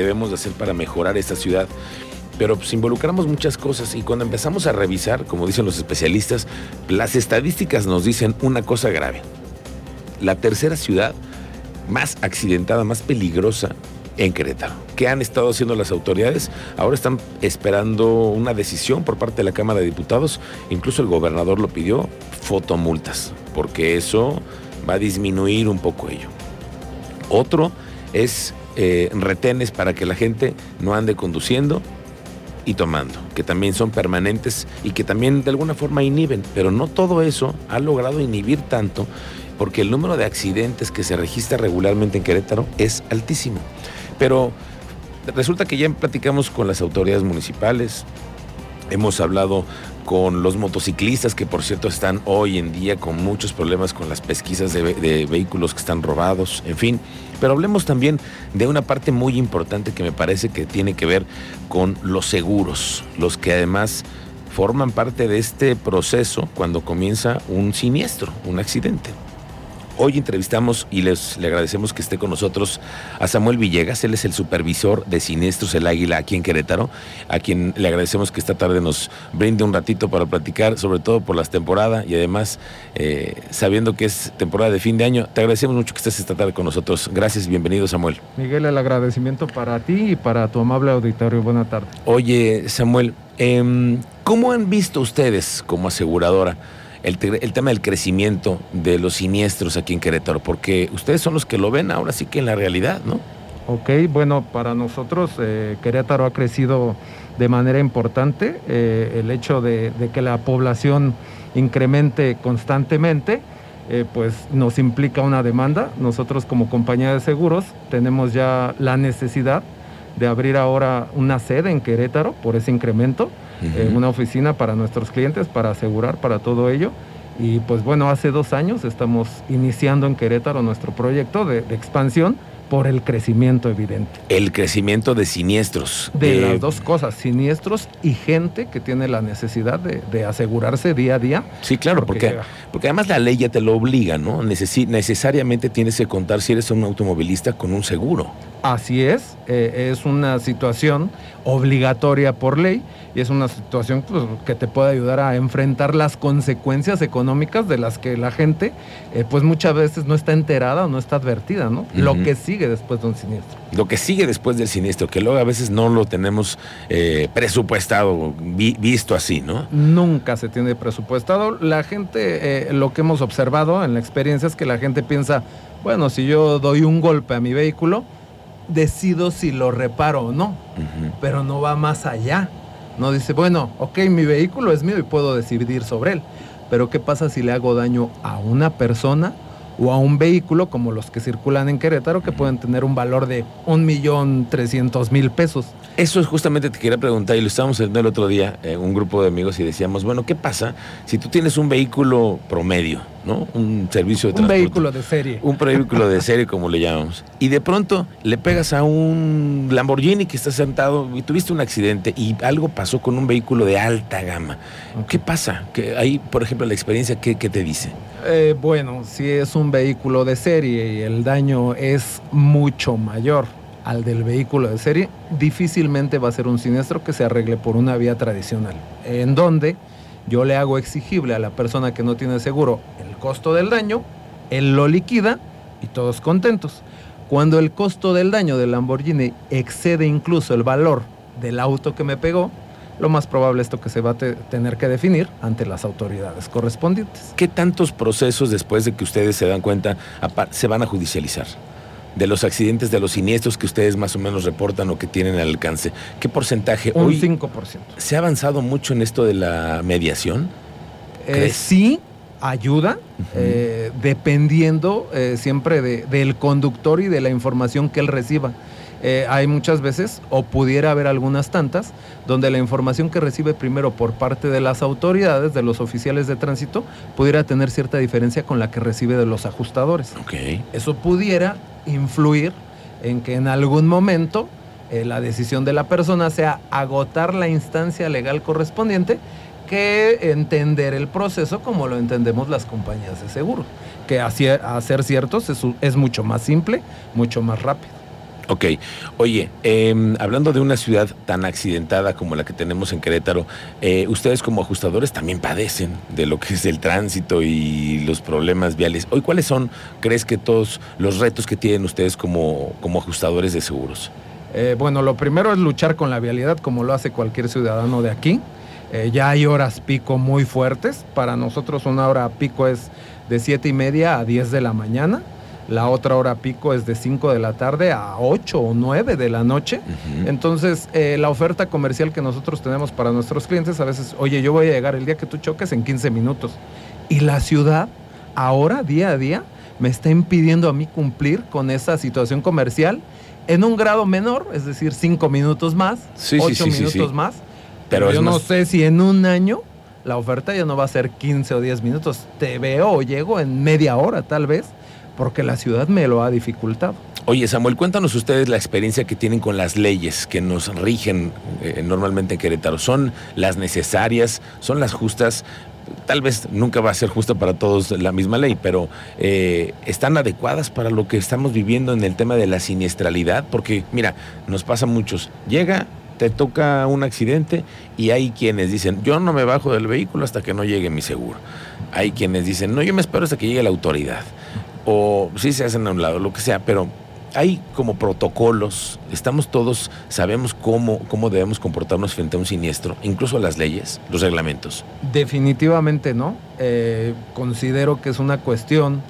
debemos de hacer para mejorar esta ciudad. Pero pues involucramos muchas cosas y cuando empezamos a revisar, como dicen los especialistas, las estadísticas nos dicen una cosa grave. La tercera ciudad más accidentada, más peligrosa en Querétaro. ¿Qué han estado haciendo las autoridades? Ahora están esperando una decisión por parte de la Cámara de Diputados. Incluso el gobernador lo pidió, fotomultas, porque eso va a disminuir un poco ello. Otro es eh, retenes para que la gente no ande conduciendo y tomando, que también son permanentes y que también de alguna forma inhiben, pero no todo eso ha logrado inhibir tanto porque el número de accidentes que se registra regularmente en Querétaro es altísimo. Pero resulta que ya platicamos con las autoridades municipales, hemos hablado con los motociclistas que por cierto están hoy en día con muchos problemas con las pesquisas de, de, vehículos que están robados, en fin. Pero hablemos también de una parte muy importante que me parece que tiene que ver con los seguros, los que además forman parte de este proceso cuando comienza un siniestro, un accidente. Hoy entrevistamos y les le agradecemos que esté con nosotros a Samuel Villegas, él es el supervisor de Siniestros El Águila aquí en Querétaro, a quien le agradecemos que esta tarde nos brinde un ratito para platicar, sobre todo por las temporadas y además eh, sabiendo que es temporada de fin de año. Te agradecemos mucho que estés esta tarde con nosotros. Gracias, bienvenido Samuel. Miguel, el agradecimiento para ti y para tu amable auditorio. Buena tarde. Oye, Samuel, eh, ¿cómo han visto ustedes como aseguradora? El, tema del crecimiento de los siniestros aquí en Querétaro, porque ustedes son los que lo ven ahora sí que en la realidad, ¿no? Ok, bueno, para nosotros eh, Querétaro ha crecido de manera importante. Eh, el hecho de, de, que la población incremente constantemente, eh, pues nos implica una demanda. Nosotros como compañía de seguros tenemos ya la necesidad de abrir ahora una sede en Querétaro por ese incremento eh, una oficina para nuestros clientes, para asegurar para todo ello. Y pues bueno, hace dos años estamos iniciando en Querétaro nuestro proyecto de, de expansión por el crecimiento evidente. El crecimiento de siniestros. De eh, las dos cosas, siniestros y gente que tiene la necesidad de, de asegurarse día a día. Sí, claro, porque, porque, porque, además la ley ya te lo obliga, ¿no? Necesi necesariamente tienes que contar si eres un automovilista con un seguro. Así es, eh, es una situación obligatoria por ley y es una situación pues, que te puede ayudar a enfrentar las consecuencias económicas de las que la gente eh, pues muchas veces no está enterada o no está advertida, ¿no? Uh -huh. Lo que sigue después de un siniestro. Lo que sigue después del siniestro, que luego a veces no lo tenemos eh, presupuestado, vi, visto así, ¿no? Nunca se tiene presupuestado. La gente, lo que hemos observado en la experiencia es que la gente piensa, bueno, si yo doy un golpe a mi vehículo, decido si lo reparo o no, uh -huh. pero no va más allá. No dice, bueno, ok, mi vehículo es mío y puedo decidir sobre él, pero ¿qué pasa si le hago daño a una persona o a un vehículo como los que circulan en Querétaro que pueden tener un valor de un millón trescientos mil pesos? Eso es justamente te quería preguntar y lo estábamos haciendo el otro día en un grupo de amigos y decíamos, bueno, ¿qué pasa si tú tienes un vehículo promedio, ¿no? Un servicio de transporte. Un vehículo de serie. Un vehículo de serie, como le llamamos. Y de pronto le pegas a un Lamborghini que está sentado y tuviste un accidente y algo pasó con un vehículo de alta gama. Okay. ¿Qué pasa? Que ahí, por ejemplo, la experiencia, ¿qué, qué te dice? Eh, bueno, si es un vehículo de serie y el daño es mucho mayor al del vehículo de serie, difícilmente va a ser un siniestro que se arregle por una vía tradicional, en donde yo le hago exigible a la persona que no tiene seguro el costo del daño, él lo liquida y todos contentos. Cuando el costo del daño del Lamborghini excede incluso el valor del auto que me pegó, lo más probable es esto que se va a te tener que definir ante las autoridades correspondientes. ¿Qué tantos procesos después de que ustedes se dan cuenta se van a judicializar? de los accidentes, de los siniestros que ustedes más o menos reportan o que tienen al alcance. ¿Qué porcentaje? Un Hoy 5%. ¿Se ha avanzado mucho en esto de la mediación? Eh, sí, ayuda, uh -huh. eh, dependiendo eh, siempre de, del conductor y de la información que él reciba. Eh, hay muchas veces, o pudiera haber algunas tantas, donde la información que recibe primero por parte de las autoridades, de los oficiales de tránsito, pudiera tener cierta diferencia con la que recibe de los ajustadores. Okay. Eso pudiera influir en que en algún momento eh, la decisión de la persona sea agotar la instancia legal correspondiente que entender el proceso como lo entendemos las compañías de seguro, que ser ciertos es, es mucho más simple, mucho más rápido. Ok, oye, em, hablando de una ciudad tan accidentada como la que tenemos en Querétaro, eh, ustedes como ajustadores también padecen de lo que es el tránsito y los problemas viales. Hoy, ¿cuáles son, crees que todos los retos que tienen ustedes como, como ajustadores de seguros? Eh, bueno, lo primero es luchar con la vialidad como lo hace cualquier ciudadano de aquí. Eh, ya hay horas pico muy fuertes. Para nosotros una hora pico es de 7 y media a 10 de la mañana la otra hora pico es de 5 de la tarde a 8 o 9 de la noche. Entonces, eh, la oferta comercial que nosotros tenemos para nuestros clientes a veces, oye, yo voy a llegar el día que tú choques en 15 minutos. Y la ciudad, ahora, día a día, me está impidiendo a mí cumplir con esa situación comercial en un grado menor, es decir, 5 minutos más, 8 minutos más. Pero, yo no sé si en un año la oferta ya no va a ser 15 o 10 minutos. Te veo o llego en media hora tal vez porque la ciudad me lo ha dificultado. Oye, Samuel, cuéntanos ustedes la experiencia que tienen con las leyes que nos rigen eh, normalmente en Querétaro. ¿Son las necesarias? ¿Son las justas? Tal vez nunca va a ser justa para todos la misma ley, pero eh, ¿están adecuadas para lo que estamos viviendo en el tema de la siniestralidad? Porque, mira, nos pasa a muchos. Llega, te toca un accidente y hay quienes dicen, yo no me bajo del vehículo hasta que no llegue mi seguro. Hay quienes dicen, no, yo me espero hasta que llegue la autoridad o sí se hacen a un lado, lo que sea, pero hay como protocolos, estamos todos, sabemos cómo, cómo debemos comportarnos frente a un siniestro, incluso las leyes, los reglamentos. Definitivamente no. Eh, considero que es una cuestión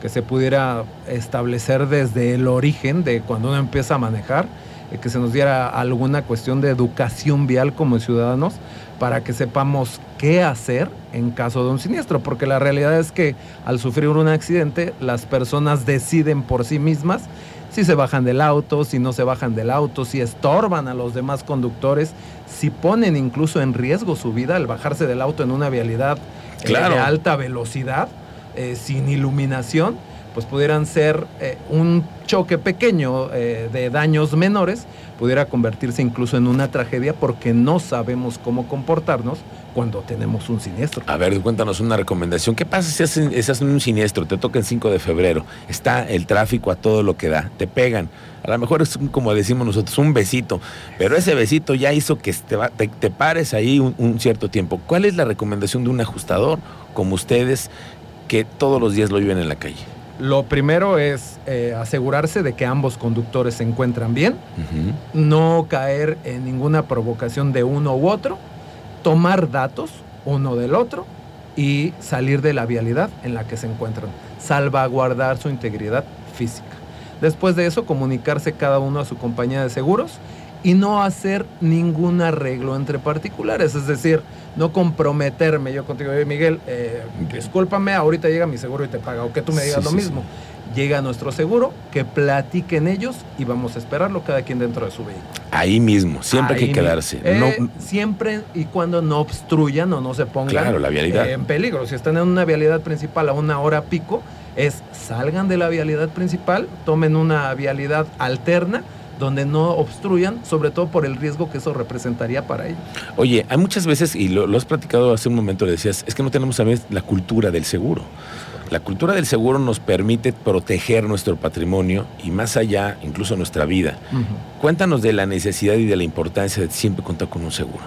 que se pudiera establecer desde el origen de cuando uno empieza a manejar, eh, que se nos diera alguna cuestión de educación vial como ciudadanos para que sepamos qué hacer en caso de un siniestro, porque la realidad es que al sufrir un accidente las personas deciden por sí mismas si se bajan del auto, si no se bajan del auto, si estorban a los demás conductores, si ponen incluso en riesgo su vida al bajarse del auto en una vialidad eh, de alta velocidad, eh, sin iluminación, pues pudieran ser eh, un choque pequeño de daños menores, pudiera convertirse incluso en una tragedia porque no sabemos cómo comportarnos cuando tenemos un siniestro. A ver, cuéntanos una recomendación. ¿Qué pasa si haces, un siniestro? Te toca el 5 de febrero, está el tráfico a todo lo que da, te pegan. A lo mejor es como decimos nosotros, un besito, pero ese besito ya hizo que te, pares ahí un cierto tiempo. ¿Cuál es la recomendación de un ajustador como ustedes que todos los días lo viven en la calle? Lo primero es eh, asegurarse de que ambos conductores se encuentran bien, no caer en ninguna provocación de uno u otro, tomar datos uno del otro y salir de la vialidad en la que se encuentran, salvaguardar su integridad física. Después de eso, comunicarse cada uno a su compañía de seguros y no hacer ningún arreglo entre particulares, es decir, no comprometerme yo contigo, Miguel, eh, discúlpame, ahorita llega mi seguro y te paga, o que tú me digas lo mismo. Llega nuestro seguro, que platiquen ellos y vamos a esperarlo cada quien dentro de su vehículo. Ahí mismo, siempre hay que quedarse. Eh, siempre y cuando no obstruyan o no se pongan la vialidad. en peligro. Si están en una vialidad principal a una hora pico, es salgan de la vialidad principal, tomen una vialidad alterna donde no obstruyan, sobre todo por el riesgo que eso representaría para ellos. Oye, hay muchas veces, y lo, has platicado hace un momento, le decías, es que no tenemos a veces la cultura del seguro. La cultura del seguro nos permite proteger nuestro patrimonio y más allá, incluso nuestra vida. Cuéntanos de la necesidad y de la importancia de siempre contar con un seguro.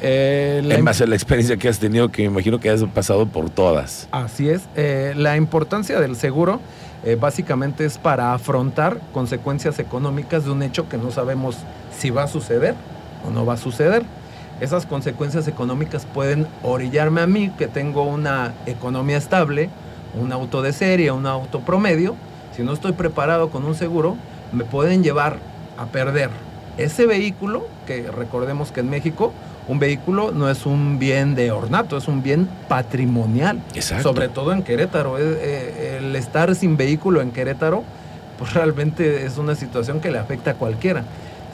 Eh, en base a la experiencia que has tenido, que me imagino que has pasado por todas. Así es. Eh, la importancia del seguro eh, básicamente es para afrontar consecuencias económicas de un hecho que no sabemos si va a suceder o no va a suceder. Esas consecuencias económicas pueden orillarme a mí, que tengo una economía estable, un auto de serie, un auto promedio. Si no estoy preparado con un seguro, me pueden llevar a perder ese vehículo, que recordemos que en México un vehículo no es un bien de ornato, es un bien patrimonial. Exacto. Sobre todo en Querétaro. Eh, el estar sin vehículo en Querétaro, pues realmente es una situación que le afecta a cualquiera.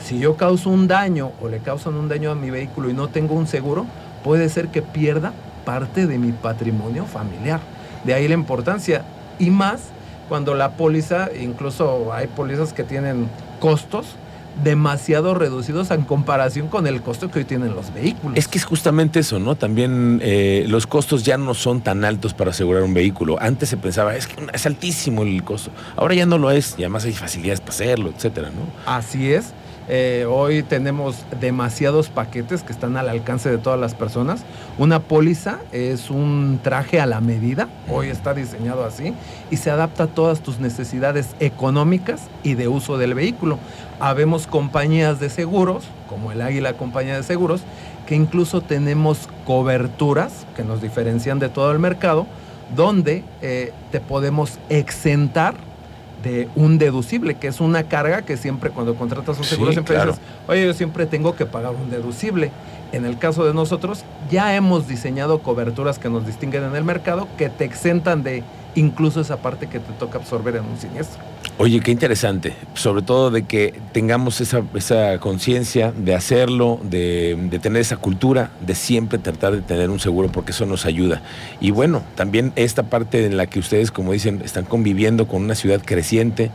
Si yo causo un daño o le causan un daño a mi vehículo y no tengo un seguro, puede ser que pierda parte de mi patrimonio familiar. De ahí la importancia. Y más cuando la póliza, incluso hay pólizas que tienen costos demasiado reducidos en comparación con el costo que hoy tienen los vehículos. Es que es justamente eso, ¿no? También eh, los costos ya no son tan altos para asegurar un vehículo. Antes se pensaba, es que es altísimo el costo. Ahora ya no lo es y además hay facilidades para hacerlo, etcétera, ¿no? Así es. Eh, hoy tenemos demasiados paquetes que están al alcance de todas las personas. Una póliza es un traje a la medida, hoy está diseñado así, y se adapta a todas tus necesidades económicas y de uso del vehículo. Habemos compañías de seguros, como el Águila Compañía de Seguros, que incluso tenemos coberturas que nos diferencian de todo el mercado, donde eh, te podemos exentar de un deducible, que es una carga que siempre cuando contratas un seguro Sí, siempre claro. dices, oye, yo siempre tengo que pagar un deducible. En el caso de nosotros, ya hemos diseñado coberturas que nos distinguen en el mercado, que te exentan de incluso esa parte que te toca absorber en un siniestro. Oye, qué interesante. Sobre todo de que tengamos esa, esa conciencia de hacerlo, de, tener esa cultura, de siempre tratar de tener un seguro, porque eso nos ayuda. Y bueno, también esta parte en la que ustedes, como dicen, están conviviendo con una ciudad creciente,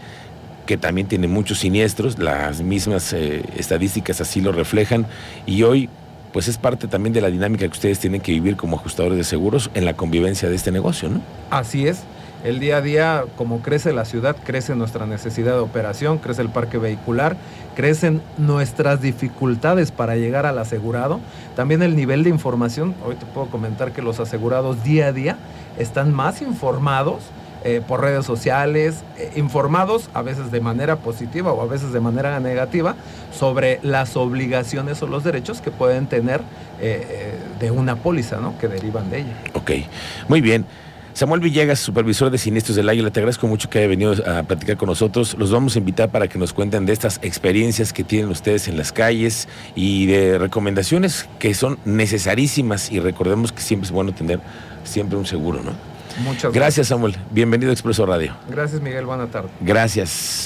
que también tiene muchos siniestros, las mismas eh, estadísticas así lo reflejan, y hoy pues es parte también de la dinámica que ustedes tienen que vivir como ajustadores de seguros en la convivencia de este negocio, ¿no? Así es. El día a día, como crece la ciudad, crece nuestra necesidad de operación, crece el parque vehicular, crecen nuestras dificultades para llegar al asegurado. También el nivel de información. Hoy te puedo comentar que los asegurados día a día están más informados eh, por redes sociales, eh, informados a veces de manera positiva o a veces de manera negativa sobre las obligaciones o los derechos que pueden tener eh, de una póliza, ¿no? Que derivan de ella. Ok, muy bien. Samuel Villegas, supervisor de siniestros del Águila, te agradezco mucho que haya venido a platicar con nosotros. Los vamos a invitar para que nos cuenten de estas experiencias que tienen ustedes en las calles y de recomendaciones que son necesarísimas y recordemos que siempre es bueno tener siempre un seguro, ¿no? Muchas Gracias, Samuel. Bienvenido a Expreso Radio. Gracias, Miguel. Buena tarde. Gracias.